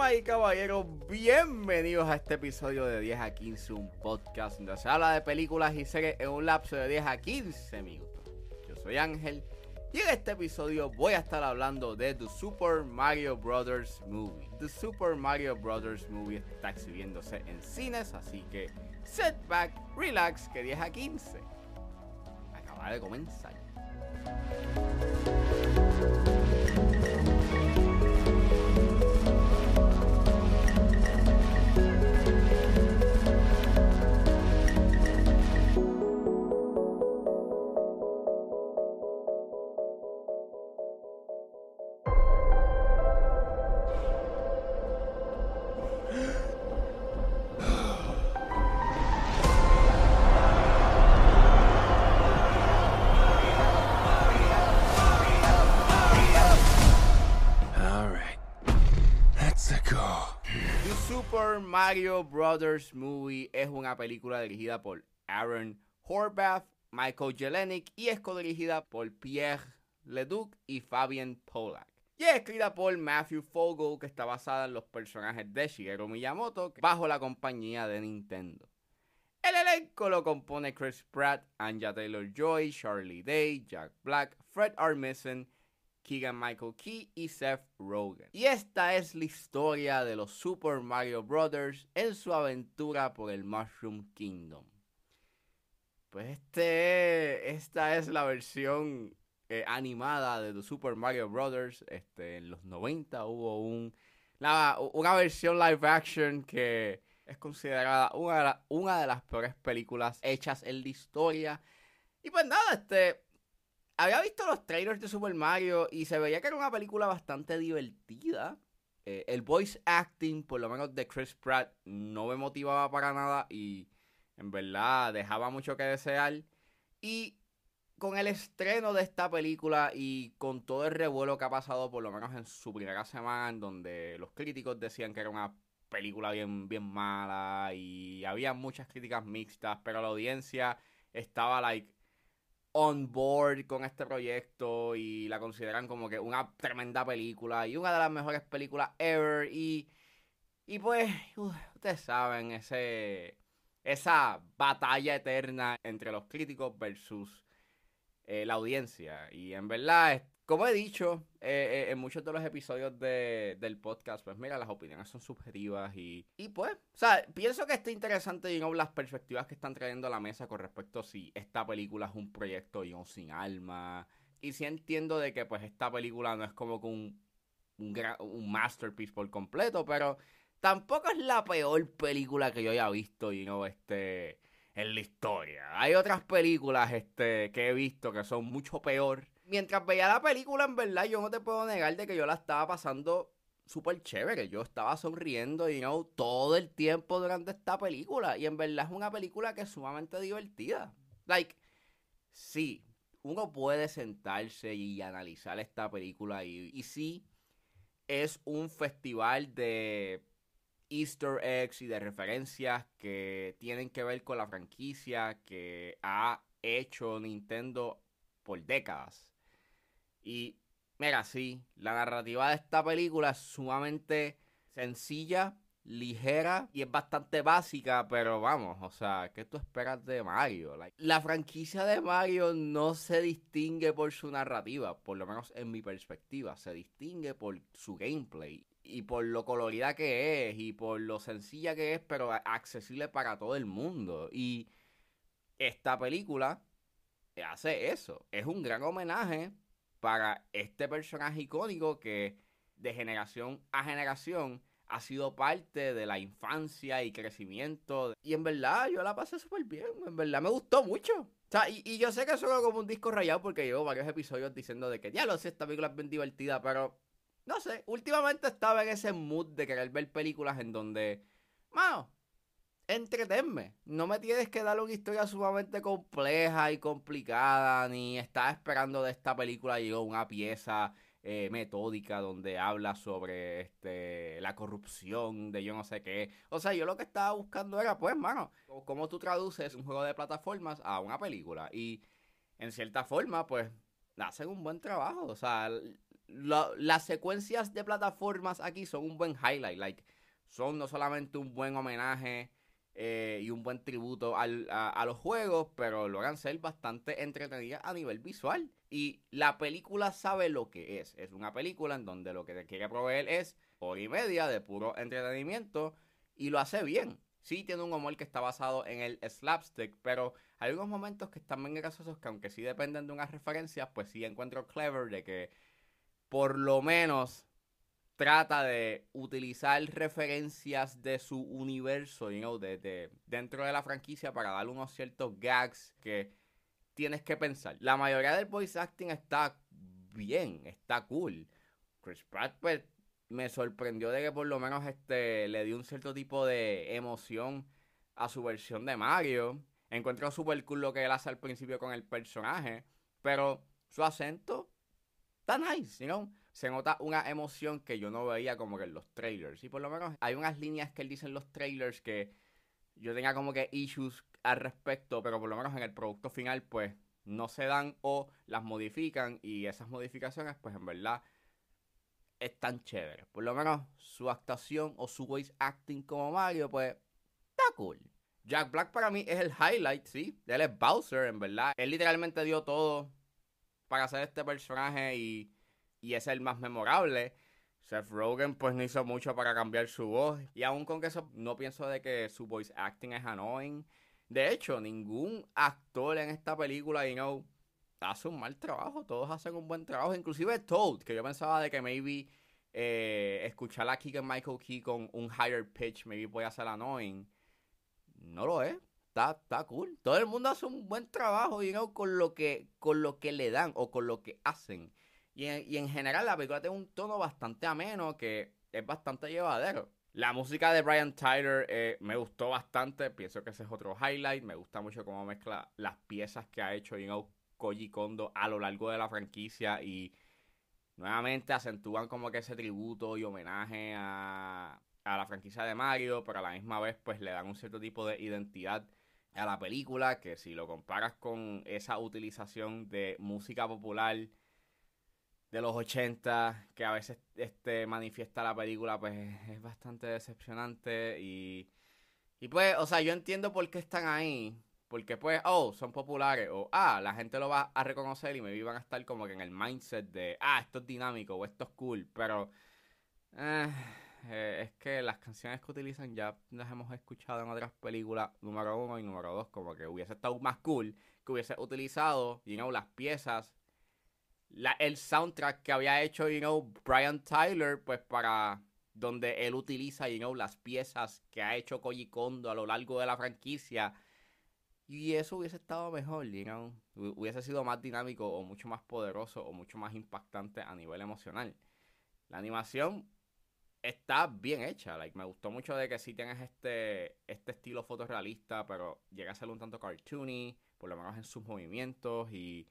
Damas y caballeros, bienvenidos a este episodio de 10 a 15, un podcast donde se habla de películas y series en un lapso de 10 a 15 minutos. Yo soy Ángel y en este episodio voy a estar hablando de The Super Mario Bros. Movie. The Super Mario Bros. Movie está exhibiéndose en cines, así que set back, relax, que 10 a 15 acaba de comenzar. Mario Brothers Movie es una película dirigida por Aaron Horvath, Michael Jelenic y es co-dirigida por Pierre Leduc y Fabian Pollack. Y es escrita por Matthew Fogel, que está basada en los personajes de Shigeru Miyamoto, bajo la compañía de Nintendo. El elenco lo compone Chris Pratt, Anja Taylor-Joy, Charlie Day, Jack Black, Fred Armisen, Keegan Michael Key y Seth Rogen. Y esta es la historia de los Super Mario Brothers en su aventura por el Mushroom Kingdom. Pues este, esta es la versión eh, animada de The Super Mario Brothers. Este, en los 90 hubo un, la- una versión live action que es considerada una una de las peores películas hechas en la historia. Y pues nada, este, había visto los trailers de Super Mario y se veía que era una película bastante divertida. Eh, el voice acting, por lo menos de Chris Pratt, no me motivaba para nada y en verdad dejaba mucho que desear. Y con el estreno de esta película y con todo el revuelo que ha pasado, por lo menos en su primera semana, en donde los críticos decían que era una película bien, bien mala y había muchas críticas mixtas, pero la audiencia estaba like on board con este proyecto y la consideran como que una tremenda película y una de las mejores películas ever. Y y pues ustedes saben ese esa batalla eterna entre los críticos versus eh, la audiencia. Y en verdad como he dicho eh, eh, en muchos de los episodios de- del podcast, pues mira, las opiniones son subjetivas y, y pues, o sea, pienso que está interesante, you know, las perspectivas que están trayendo a la mesa con respecto a si esta película es un proyecto, you sin alma. Y sí entiendo de que pues esta película no es como que un, un, masterpiece por completo, pero tampoco es la peor película que yo haya visto, you know, este, en la historia. Hay otras películas este, que he visto que son mucho peor. Mientras veía la película, en verdad, yo no te puedo negar de que yo la estaba pasando súper chévere. Yo estaba sonriendo, you know, todo el tiempo durante esta película. Y en verdad es una película que es sumamente divertida. Like, sí, uno puede sentarse y analizar esta película y, y sí, es un festival de easter eggs y de referencias que tienen que ver con la franquicia que ha hecho Nintendo por décadas. Y mira, sí, la narrativa de esta película es sumamente sencilla, ligera y es bastante básica, pero vamos, o sea, ¿qué tú esperas de Mario? La franquicia de Mario no se distingue por su narrativa, por lo menos en mi perspectiva, se distingue por su gameplay y por lo colorida que es y por lo sencilla que es, pero accesible para todo el mundo. Y esta película hace eso, es un gran homenaje para este personaje icónico que de generación a generación ha sido parte de la infancia y crecimiento. Y en verdad yo la pasé súper bien, en verdad me gustó mucho. O sea, y, y yo sé que suena como un disco rayado porque llevo varios episodios diciendo de que ya lo sé, esta película es bien divertida, pero no sé, últimamente estaba en ese mood de querer ver películas en donde, mano, entretenme. No me tienes que dar una historia sumamente compleja y complicada, ni estar esperando de esta película yo una pieza eh, metódica donde habla sobre este la corrupción de yo no sé qué. O sea, yo lo que estaba buscando era, pues, mano, cómo tú traduces un juego de plataformas a una película. Y en cierta forma, pues, hacen un buen trabajo. O sea, las secuencias de plataformas aquí son un buen highlight. Like, son no solamente un buen homenaje eh, y un buen tributo a, los juegos, pero logran ser bastante entretenidas a nivel visual. Y la película sabe lo que es. Es una película en donde lo que te quiere proveer es hora y media de puro entretenimiento y lo hace bien. Sí tiene un humor que está basado en el slapstick, pero hay algunos momentos que están bien graciosos que aunque sí dependen de unas referencias, pues sí encuentro clever de que por lo menos trata de utilizar referencias de su universo, you know, de, dentro de la franquicia para darle unos ciertos gags que tienes que pensar. La mayoría del voice acting está bien, está cool. Chris Pratt, pues, me sorprendió de que por lo menos este le dio un cierto tipo de emoción a su versión de Mario. Encuentro súper cool lo que él hace al principio con el personaje, pero su acento está nice, you know? Se nota una emoción que yo no veía como que en los trailers. Y por lo menos hay unas líneas que él dice en los trailers que yo tenía como que issues al respecto, pero por lo menos en el producto final pues no se dan o las modifican y esas modificaciones pues en verdad es tan chévere. Por lo menos su actuación o su voice acting como Mario, pues está cool. Jack Black para mí es el highlight, sí. Él es Bowser, en verdad. Él literalmente dio todo para hacer este personaje y, y es el más memorable. Seth Rogen pues no hizo mucho para cambiar su voz. Y aún con eso no pienso de que su voice acting es annoying. De hecho, ningún actor en esta película, you know, hace un mal trabajo, todos hacen un buen trabajo, inclusive Toad, que yo pensaba de que maybe eh, escuchar a Keegan Michael Key con un higher pitch maybe puede hacer annoying. No lo es. Está, está cool. Todo el mundo hace un buen trabajo, you know, con lo que, con lo que le dan o con lo que hacen. Y en, y en general la película tiene un tono bastante ameno que es bastante llevadero. La música de Brian Tyler eh, me gustó bastante. Pienso que ese es otro highlight. Me gusta mucho cómo mezcla las piezas que ha hecho you know, Koji Kondo a lo largo de la franquicia y nuevamente acentúan como que ese tributo y homenaje a, la franquicia de Mario, pero a la misma vez pues le dan un cierto tipo de identidad a la película que si lo comparas con esa utilización de música popular de los 80 que a veces este manifiesta la película pues es bastante decepcionante y y pues o sea yo entiendo por qué están ahí porque pues, oh, son populares, o ah, la gente lo va a reconocer y me van a estar como que en el mindset de, ah, esto es dinámico o esto es cool, pero eh, eh, es que las canciones que utilizan ya las hemos escuchado en otras películas, número uno y número dos, como que hubiese estado más cool que hubiese utilizado, you know, las piezas, la, el soundtrack que había hecho, you know, Brian Tyler, pues para donde él utiliza, you know, las piezas que ha hecho Koji Kondo a lo largo de la franquicia y eso hubiese estado mejor, you know? hubiese sido más dinámico o mucho más poderoso o mucho más impactante a nivel emocional. La animación está bien hecha, like, me gustó mucho de que sí tienes este, este estilo fotorrealista, pero llega a ser un tanto cartoony, por lo menos en sus movimientos y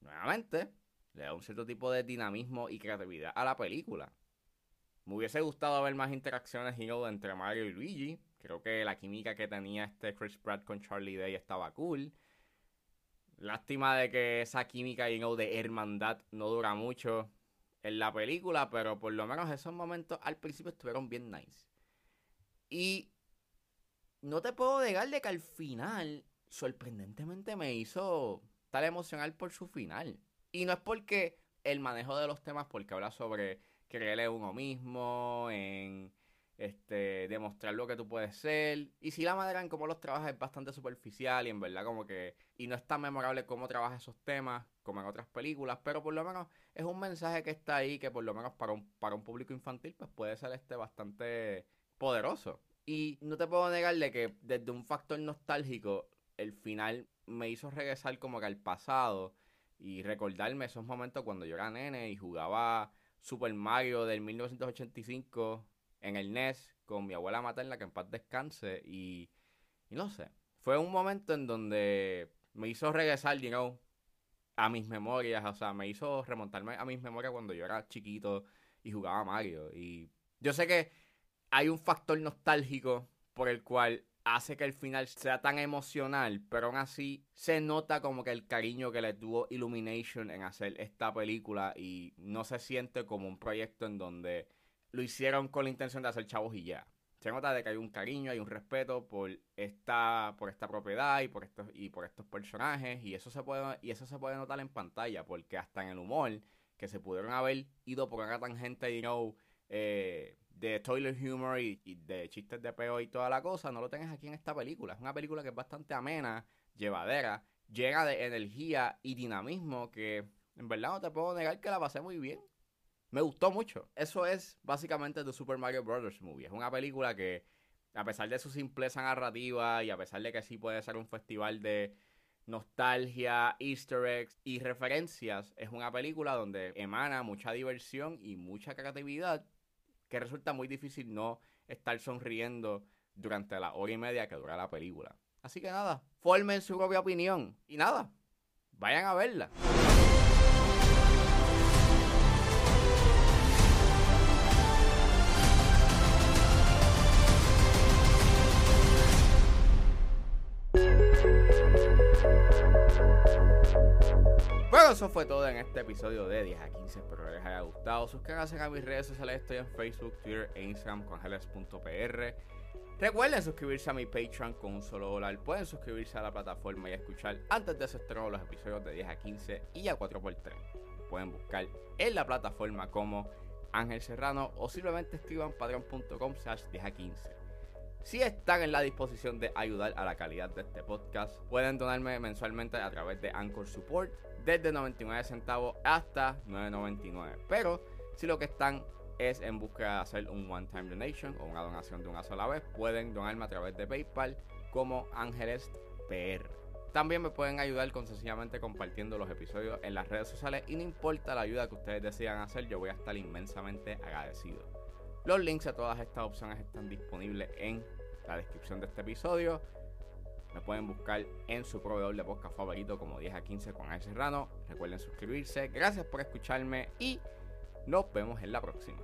nuevamente le da un cierto tipo de dinamismo y creatividad a la película. Me hubiese gustado ver más interacciones entre Mario y Luigi, Creo que la química que tenía este Chris Pratt con Charlie Day estaba cool. Lástima de que esa química you know, de hermandad no dura mucho en la película, pero por lo menos esos momentos al principio estuvieron bien nice. Y no te puedo negar de que al final, sorprendentemente me hizo tal emocional por su final. Y no es porque el manejo de los temas, porque habla sobre creerle uno mismo, en este, demostrar lo que tú puedes ser. Y si la manera en cómo los trabajas es bastante superficial y en verdad como que... Y no es tan memorable cómo trabaja esos temas como en otras películas, pero por lo menos es un mensaje que está ahí que por lo menos para un, para un público infantil pues puede ser este bastante poderoso. Y no te puedo negarle que desde un factor nostálgico el final me hizo regresar como que al pasado y recordarme esos momentos cuando yo era nene y jugaba Super Mario del 1985 en el NES con mi abuela materna, que en paz descanse, y, no sé. Fue un momento en donde me hizo regresar, you know, a mis memorias, o sea, me hizo remontarme a mis memorias cuando yo era chiquito y jugaba Mario. Y yo sé que hay un factor nostálgico por el cual hace que el final sea tan emocional, pero aún así se nota como que el cariño que le tuvo Illumination en hacer esta película y no se siente como un proyecto en donde lo hicieron con la intención de hacer chavos y ya. Se nota de que hay un cariño, hay un respeto por esta, por esta propiedad y por estos, y por estos personajes. Y eso se puede, y eso se puede notar en pantalla, porque hasta en el humor, que se pudieron haber ido por una tangente, you know, eh, de toilet humor y, de chistes de peo y toda la cosa, no lo tengas aquí en esta película. Es una película que es bastante amena, llevadera, llena de energía y dinamismo que en verdad no te puedo negar que la pasé muy bien. Me gustó mucho. Eso es básicamente The Super Mario Bros. Movie. Es una película que, a pesar de su simpleza narrativa y a pesar de que sí puede ser un festival de nostalgia, easter eggs y referencias, es una película donde emana mucha diversión y mucha creatividad que resulta muy difícil no estar sonriendo durante la hora y media que dura la película. Así que nada, formen su propia opinión y nada, vayan a verla. Eso fue todo en este episodio de 10 a 15. Espero que les haya gustado. Suscríbanse a mis redes sociales. Estoy en Facebook, Twitter e Instagram con Heles.pr. Recuerden suscribirse a mi Patreon con un solo dólar. Pueden suscribirse a la plataforma y escuchar antes de ese estreno los episodios de 10 a 15 y a 4x3. Pueden buscar en la plataforma como Ángel Serrano o simplemente escriban patreon.com slash 10 a 15. Si están en la disposición de ayudar a la calidad de este podcast, pueden donarme mensualmente a través de Anchor Support desde 99 centavos hasta 9.99. Pero si lo que están es en busca de hacer un one-time donation o una donación de una sola vez, pueden donarme a través de PayPal como Ángeles PR. También me pueden ayudar con sencillamente compartiendo los episodios en las redes sociales y no importa la ayuda que ustedes decidan hacer, yo voy a estar inmensamente agradecido. Los links a todas estas opciones están disponibles en la descripción de este episodio. Me pueden buscar en su proveedor de podcast favorito como 10 a 15 con Ay Serrano. Recuerden suscribirse. Gracias por escucharme y nos vemos en la próxima.